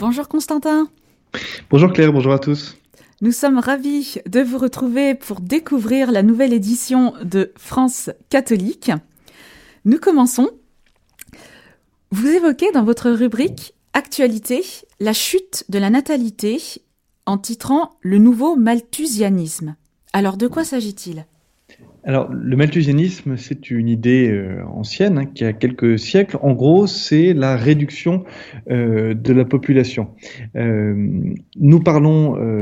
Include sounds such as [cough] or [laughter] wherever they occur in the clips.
Bonjour Constantin. Bonjour Claire, bonjour à tous. Nous sommes ravis de vous retrouver pour découvrir la nouvelle édition de France catholique. Nous commençons. Vous évoquez dans votre rubrique Actualité la chute de la natalité en titrant Le nouveau malthusianisme. Alors de quoi s'agit-il? Alors, le malthusianisme, c'est une idée euh, ancienne hein, qui a quelques siècles. En gros, c'est la réduction euh, de la population. Euh, nous parlons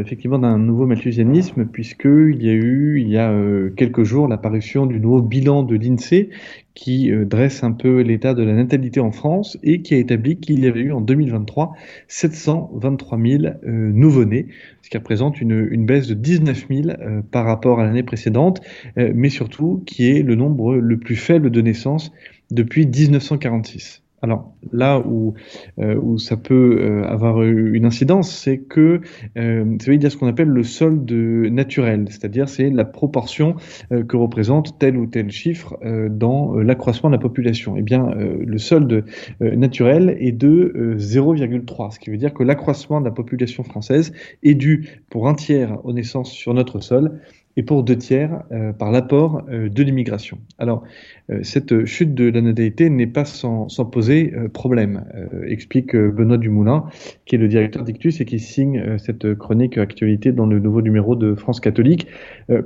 effectivement d'un nouveau malthusianisme puisqu'il y a eu, il y a quelques jours, l'apparition du nouveau bilan de l'INSEE qui dresse un peu l'état de la natalité en France et qui a établi qu'il y avait eu en 2023 723 000 nouveau-nés, ce qui représente une, une baisse de 19 000 par rapport à l'année précédente mais surtout qui est le nombre le plus faible de naissances depuis 1946. Alors là où, euh, où ça peut euh, avoir une incidence, c'est que euh, ça veut dire ce qu'on appelle le solde naturel, c'est-à-dire c'est la proportion euh, que représente tel ou tel chiffre dans l'accroissement de la population. Eh bien, le solde naturel est de 0,3, ce qui veut dire que l'accroissement de la population française est dû pour un tiers aux naissances sur notre sol et pour deux tiers euh, par l'apport euh, de l'immigration. Alors, euh, cette chute de la natalité n'est pas sans, sans poser problème, explique Benoît Dumoulin, qui est le directeur d'Ictus et qui signe cette chronique actualité dans le nouveau numéro de France catholique.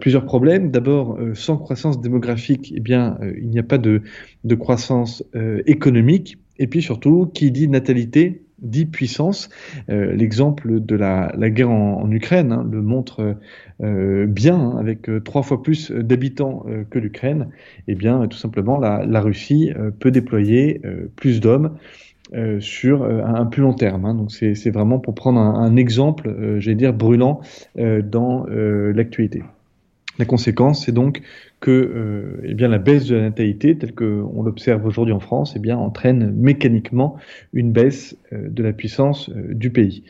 plusieurs problèmes. D'abord, sans croissance démographique, eh bien, il n'y a pas de, de croissance économique. Et puis surtout, qui dit natalité dit puissance. Euh, l'exemple de la, guerre en, Ukraine hein, le montre euh, bien, hein, avec euh, trois fois plus d'habitants que l'Ukraine. Eh bien, tout simplement, la, Russie peut déployer plus d'hommes. sur un, plus long terme. Hein. Donc c'est vraiment pour prendre un, un exemple, j'allais dire, brûlant dans l'actualité. La conséquence, c'est donc que euh, eh bien, la baisse de la natalité, telle qu'on l'observe aujourd'hui en France, eh bien, entraîne mécaniquement une baisse euh, de la puissance euh, du pays.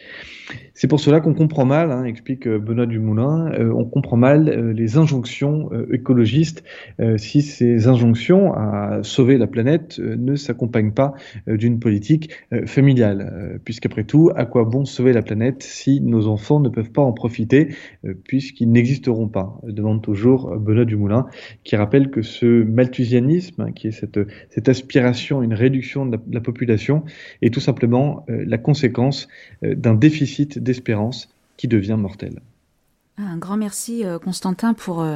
C'est pour cela qu'on comprend mal, hein, explique Benoît Dumoulin, on comprend mal les injonctions écologistes si ces injonctions à sauver la planète ne s'accompagnent pas d'une politique familiale. Puisqu'après tout, à quoi bon sauver la planète si nos enfants ne peuvent pas en profiter, puisqu'ils n'existeront pas? Demande toujours Benoît Dumoulin qui rappelle que ce malthusianisme, hein, qui est cette, aspiration à une réduction de la, population, est tout simplement euh, la conséquence euh, d'un déficit d'espérance qui devient mortel. Ah, un grand merci euh, Constantin pour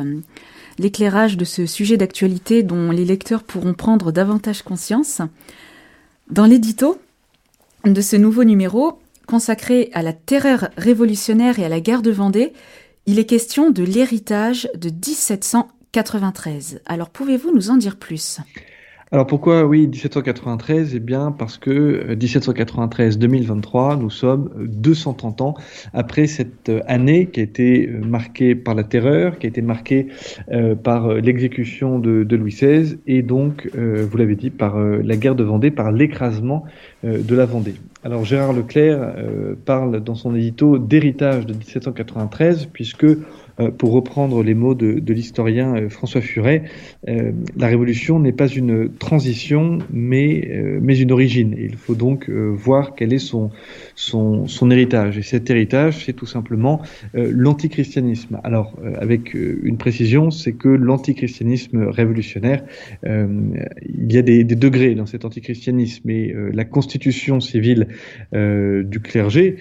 l'éclairage de ce sujet d'actualité dont les lecteurs pourront prendre davantage conscience. Dans l'édito de ce nouveau numéro, consacré à la terreur révolutionnaire et à la guerre de Vendée, il est question de l'héritage de 1700 93. Alors pouvez-vous nous en dire plus? Alors pourquoi oui 1793 Eh bien parce que 1793-2023, euh, nous sommes 230 ans après cette euh, année qui a été euh, marquée par la terreur, qui a été marquée par l'exécution de, Louis XVI et donc, vous l'avez dit, par la guerre de Vendée, par l'écrasement de la Vendée. Alors Gérard Leclerc parle dans son édito d'héritage de 1793 puisque pour reprendre les mots de, l'historien euh, François Furet, euh, la révolution n'est pas une transition, mais, une origine. il faut donc voir quel est son, héritage. Et cet héritage, c'est tout simplement l'antichristianisme. Alors, avec une précision, c'est que l'antichristianisme révolutionnaire, il y a des, des, degrés dans cet antichristianisme. Et la constitution civile du clergé,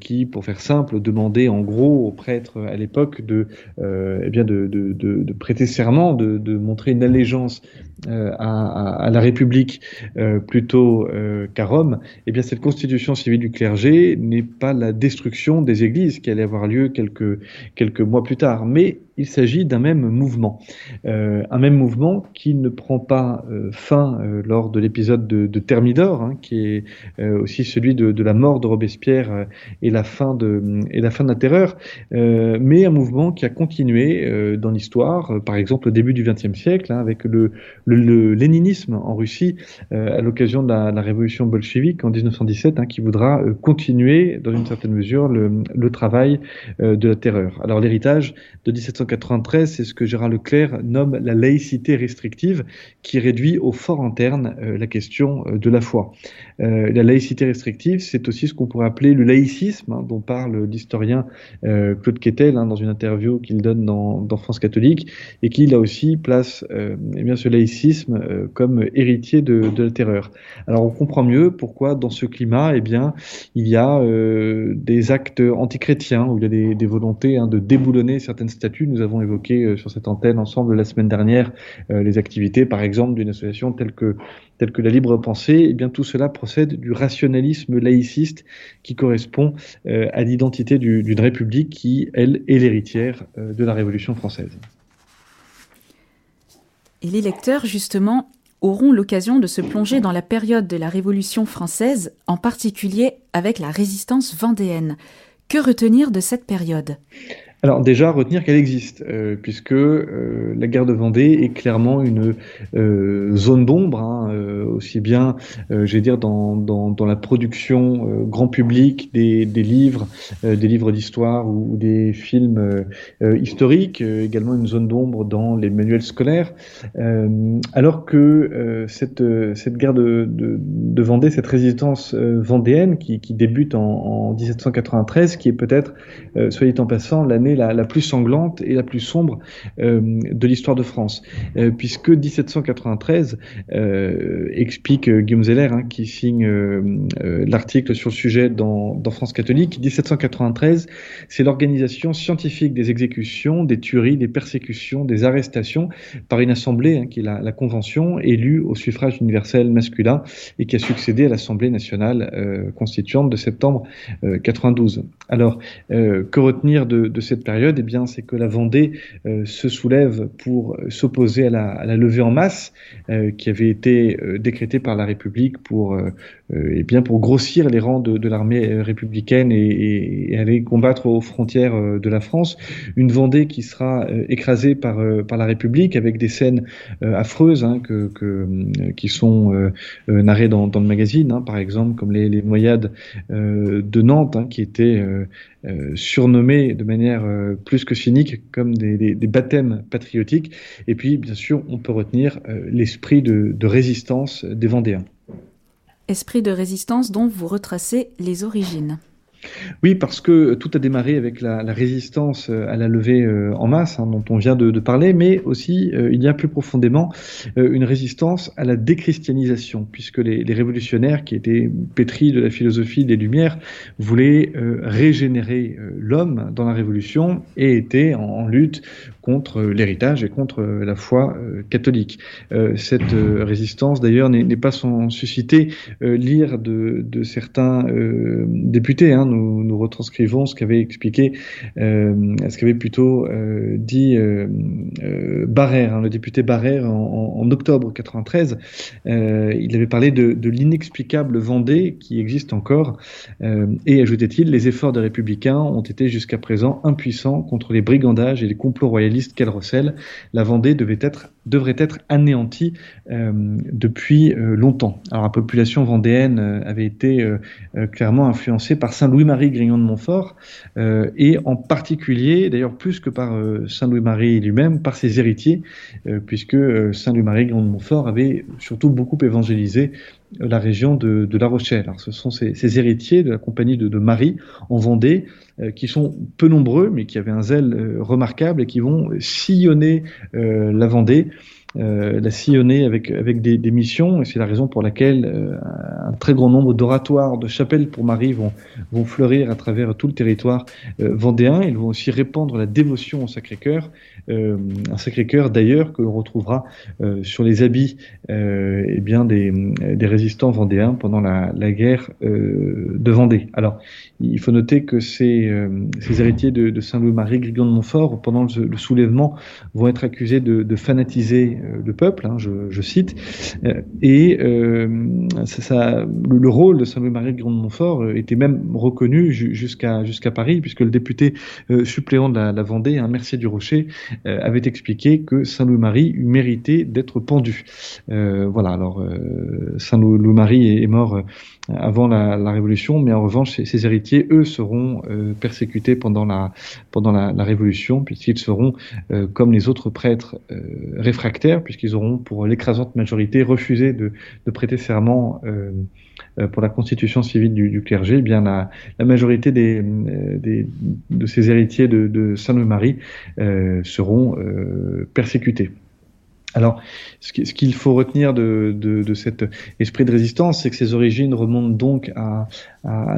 qui, pour faire simple, demandait en gros aux prêtres à l'époque de euh, eh bien de, de, de, prêter serment, de, montrer une allégeance euh, à, à, la République euh, plutôt qu'à Rome, eh bien cette constitution civile du clergé n'est pas la destruction des églises qui allait avoir lieu quelques, quelques mois plus tard, mais il s'agit d'un même mouvement. Euh, un même mouvement qui ne prend pas euh, fin euh, lors de l'épisode de, Thermidor, hein, qui est aussi celui de, la mort de Robespierre et, la fin de, et la fin de la terreur, mais un mouvement qui a continué dans l'histoire, par exemple au début du XXe siècle, hein, avec le, léninisme en Russie à l'occasion de la, la, révolution bolchevique en 1917, hein, qui voudra continuer dans une certaine mesure le, le travail de la terreur. Alors l'héritage de 17 1793, c'est ce que Gérard Leclerc nomme la laïcité restrictive, qui réduit au fort interne la question de la foi. la laïcité restrictive, c'est aussi ce qu'on pourrait appeler le laïcisme, hein, dont parle l'historien Claude Quetel hein, dans une interview qu'il donne dans, France catholique, et qui là aussi place eh bien, ce laïcisme comme héritier de, la terreur. Alors on comprend mieux pourquoi dans ce climat, eh bien, il y a des actes antichrétiens, où il y a des, des volontés hein, de déboulonner certaines statues. Nous avons évoqué euh, sur cette antenne ensemble la semaine dernière euh, les activités, par exemple, d'une association telle que, telle que la Libre Pensée. Eh bien tout cela procède du rationalisme laïciste qui correspond euh, à l'identité d'une république qui, elle, est l'héritière de la Révolution française. Et les lecteurs, justement, auront l'occasion de se plonger dans la période de la Révolution française, en particulier avec la résistance vendéenne. Que retenir de cette période? Alors déjà, retenir qu'elle existe, euh, puisque euh, la guerre de Vendée est clairement une euh, zone d'ombre, hein, aussi bien, j'ai dire, dans, dans, la production grand public des, des livres, des livres d'histoire ou, des films historiques, également une zone d'ombre dans les manuels scolaires, alors que cette, cette guerre de, de, Vendée, cette résistance vendéenne qui, qui débute en, en 1793, qui est peut-être, soyez en passant, l'année la, plus sanglante et la plus sombre euh, de l'histoire de France, euh, puisque 1793 euh, explique Guillaume Zeller, hein, qui signe l'article sur le sujet dans, France catholique, 1793, c'est l'organisation scientifique des exécutions, des tueries, des persécutions, des arrestations par une assemblée, hein, qui est la, Convention, élue au suffrage universel masculin et qui a succédé à l'Assemblée nationale constituante de septembre 92. Alors, que retenir de cette période, eh bien, c'est que la Vendée euh, se soulève pour s'opposer à la, levée en masse euh, qui avait été euh, décrétée par la République pour, eh bien, pour grossir les rangs de, l'armée républicaine et, aller combattre aux frontières de la France. Une Vendée qui sera écrasée par, par la République avec des scènes affreuses hein, que, qui sont narrées dans, le magazine, hein, par exemple, comme les, les noyades de Nantes, hein, qui étaient surnommées de manière euh, plus que cyniques comme des, baptêmes patriotiques. Et puis, bien sûr, on peut retenir euh, l'esprit de, résistance des Vendéens. Esprit de résistance dont vous retracez les origines. Oui, parce que tout a démarré avec la, résistance euh, à la levée en masse, hein, dont on vient de, parler, mais aussi il y a plus profondément une résistance à la déchristianisation, puisque les, révolutionnaires qui étaient pétris de la philosophie des Lumières voulaient régénérer l'homme dans la Révolution et étaient en lutte contre l'héritage et contre la foi euh, catholique. Euh, cette euh, résistance, d'ailleurs, n'est pas sans susciter lire de, de certains députés. Hein. Nous, retranscrivons ce qu'avait expliqué, ce qu'avait plutôt dit Barrère, hein, le député Barrère, en, en, octobre 93. il avait parlé de, de l'inexplicable Vendée qui existe encore, et ajoutait-il, les efforts des républicains ont été jusqu'à présent impuissants contre les brigandages et les complots royalistes qu'elle recèle, la Vendée devait être, devrait être anéantie euh, depuis euh, longtemps. Alors la population vendéenne euh, avait été clairement influencée par Saint Louis-Marie Grignon de Montfort et en particulier, d'ailleurs plus que par Saint Louis-Marie lui-même, par ses héritiers, puisque Saint Louis-Marie Grignon de Montfort avait surtout beaucoup évangélisé la région de, La Rochelle. Alors, ce sont ces, héritiers de la compagnie de, Marie en Vendée euh, qui sont peu nombreux, mais qui avaient un zèle euh, remarquable et qui vont sillonner euh, la Vendée euh, la sillonner avec, avec des, des missions, et c'est la raison pour laquelle euh, un très grand nombre d'oratoires, de chapelles pour Marie vont, vont fleurir à travers tout le territoire euh, vendéen. Ils vont aussi répandre la dévotion au Sacré-Cœur, un Sacré-Cœur d'ailleurs que l'on retrouvera sur les habits eh bien des, des résistants vendéens pendant la, la guerre de Vendée. Alors, il faut noter que ces, ces héritiers de, de Saint-Louis-Marie, Grignon de Montfort, pendant le, le, soulèvement, vont être accusés de, de fanatiser le peuple, hein, je, cite, et ça, le, rôle de Saint-Louis-Marie de Grande-Montfort était même reconnu jusqu'à Paris, puisque le député suppléant de la, Vendée, un Mercier du Rocher, avait expliqué que Saint-Louis-Marie eût mérité d'être pendu. voilà, alors Saint-Louis-Marie est, mort avant la, Révolution, mais en revanche, ses, héritiers, eux, seront persécutés pendant la, pendant la, Révolution, puisqu'ils seront, euh, comme les autres prêtres, euh, réfractaires, puisqu'ils auront, pour l'écrasante majorité, refusé de, prêter serment euh, pour la constitution civile du, clergé. Eh bien, la, majorité des, de ces héritiers de, de Saint-Louis-Marie seront persécutés. Alors, ce qu'il faut retenir de, cet esprit de résistance, c'est que ses origines remontent donc à,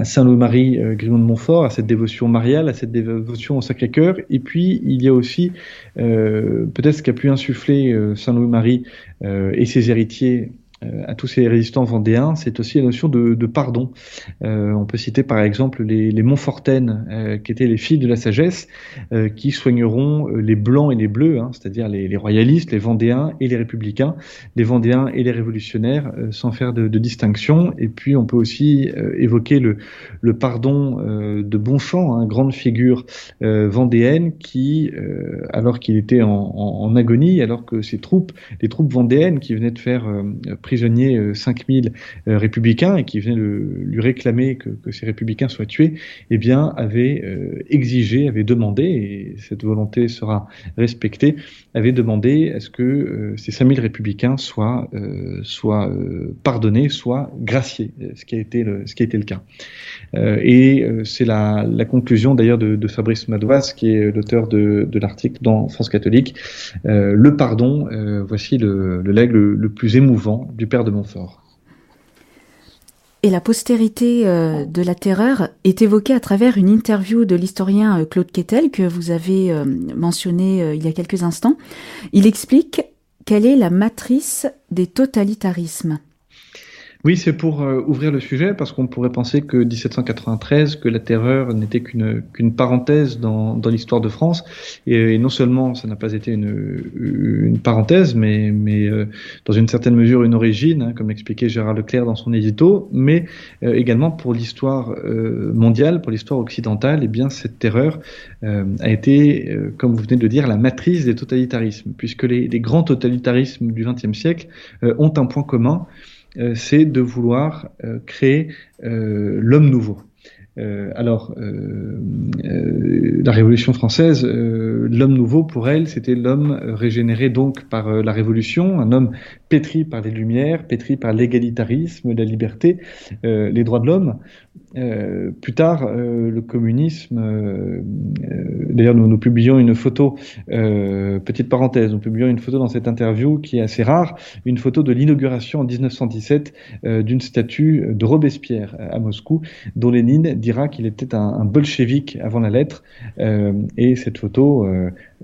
Saint-Louis-Marie euh, de Montfort, à cette dévotion mariale, à cette dévotion au Sacré-Cœur. Et puis, il y a aussi euh, peut-être ce qu'a pu insuffler euh, Saint-Louis-Marie euh, et ses héritiers euh, à tous ces résistants vendéens, c'est aussi la notion de, de pardon. Euh, on peut citer par exemple les, les Montfortaines, euh, qui étaient les filles de la sagesse, euh, qui soigneront euh, les blancs et les bleus, hein, c'est-à-dire les, les, royalistes, les vendéens et les républicains, les vendéens et les révolutionnaires, sans faire de, de, distinction. Et puis on peut aussi évoquer le, le pardon de Bonchamp, hein, grande figure vendéenne, qui, alors qu'il était en, en, en, agonie, alors que ses troupes, les troupes vendéennes qui venaient de faire prisonniers 5000 euh, euh, républicains et qui venaient lui réclamer que, ces républicains soient tués, eh bien, avait euh, exigé, avait demandé, et cette volonté sera respectée, avait demandé à ce que ces 5000 républicains soient, soient pardonnés, soient graciés, ce qui a été le, ce qui a été le cas. et c'est la, conclusion d'ailleurs de, Fabrice Madoise, qui est l'auteur de, l'article dans France catholique. le pardon, voici le, le le, le plus émouvant du père de Montfort. Et la postérité euh, de la terreur est évoquée à travers une interview de l'historien euh, Claude Quetel que vous avez euh, mentionné il y a quelques instants. Il explique quelle est la matrice des totalitarismes. Oui, c'est pour euh, ouvrir le sujet, parce qu'on pourrait penser que 1793, que la terreur n'était qu'une qu'une parenthèse dans, dans l'histoire de France, et, non seulement ça n'a pas été une, une parenthèse, mais, mais euh, dans une certaine mesure une origine, hein, comme l'expliquait Gérard Leclerc dans son édito, mais euh, également pour l'histoire mondiale, pour l'histoire occidentale, et eh bien cette terreur a été, comme vous venez de le dire, la matrice des totalitarismes, puisque les, les grands totalitarismes du XXe siècle ont un point commun, euh, c'est de vouloir euh, créer euh, l'homme nouveau. Alors, la Révolution française, l'homme nouveau pour elle, c'était l'homme régénéré donc par la Révolution, un homme pétri par les Lumières, pétri par l'égalitarisme, la liberté, les droits de l'homme. Euh, plus tard, euh, le communisme, euh, d'ailleurs nous, nous, publions une photo, petite parenthèse, nous publions une photo dans cette interview qui est assez rare, une photo de l'inauguration en 1917 d'une statue de Robespierre à Moscou, dont Lénine dira qu'il était un, un bolchevique avant la lettre, et cette photo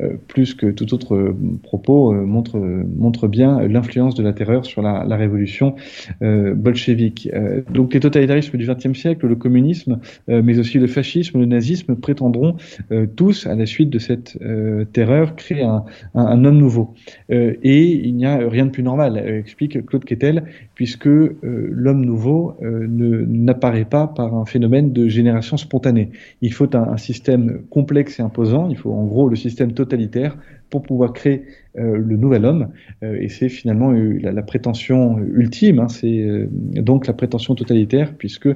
euh, plus que tout autre euh, propos, euh, montre, montre bien l'influence de la terreur sur la, révolution bolchevique. donc les totalitarismes du XXe siècle, le communisme, mais aussi le fascisme, le nazisme, prétendront tous, à la suite de cette terreur, créer un, un, homme nouveau. et il n'y a rien de plus normal, explique Claude Quetel, puisque l'homme nouveau n'apparaît pas par un phénomène de génération spontanée. Il faut un, système complexe et imposant, il faut en gros le système totalitaire pour pouvoir créer euh, le nouvel homme. Euh, et c'est finalement euh, la, prétention ultime, hein, c'est donc la prétention totalitaire, puisque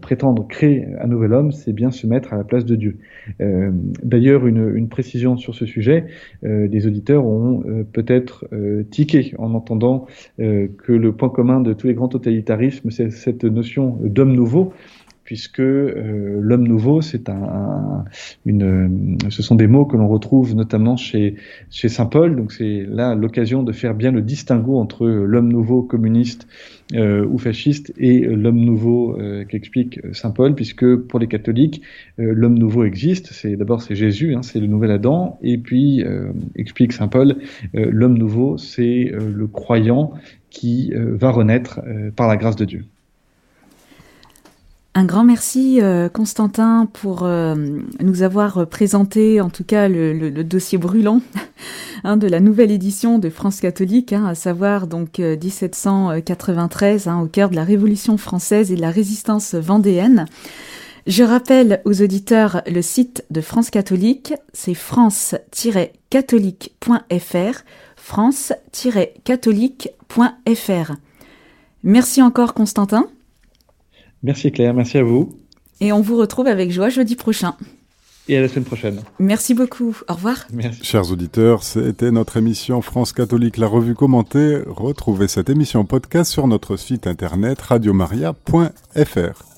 prétendre créer un nouvel homme, c'est bien se mettre à la place de Dieu. D'ailleurs, une, une, précision sur ce sujet, des auditeurs ont peut-être tiqué en entendant que le point commun de tous les grands totalitarismes, c'est cette notion d'homme nouveau puisque euh, l'homme nouveau, c'est un, une, ce sont des mots que l'on retrouve notamment chez, chez saint Paul. Donc c'est là l'occasion de faire bien le distinguo entre l'homme nouveau communiste euh, ou fasciste et l'homme nouveau euh, qu'explique saint Paul, puisque pour les catholiques, euh, l'homme nouveau existe. C'est d'abord c'est Jésus, hein, c'est le nouvel Adam, et puis explique saint Paul, l'homme nouveau, c'est le croyant qui va renaître par la grâce de Dieu. Un grand merci euh, Constantin pour euh, nous avoir présenté en tout cas le, dossier brûlant [laughs] hein, de la nouvelle édition de France catholique, hein, à savoir donc 1793 hein, au cœur de la Révolution française et de la résistance vendéenne. Je rappelle aux auditeurs le site de France catholique, c'est france-catholique.fr, france-catholique.fr. Merci encore Constantin. Merci Claire, merci à vous. Et on vous retrouve avec joie jeudi prochain. Et à la semaine prochaine. Merci beaucoup. Au revoir. Merci. Chers auditeurs, c'était notre émission France catholique, la revue commentée. Retrouvez cette émission podcast sur notre site internet radiomaria.fr.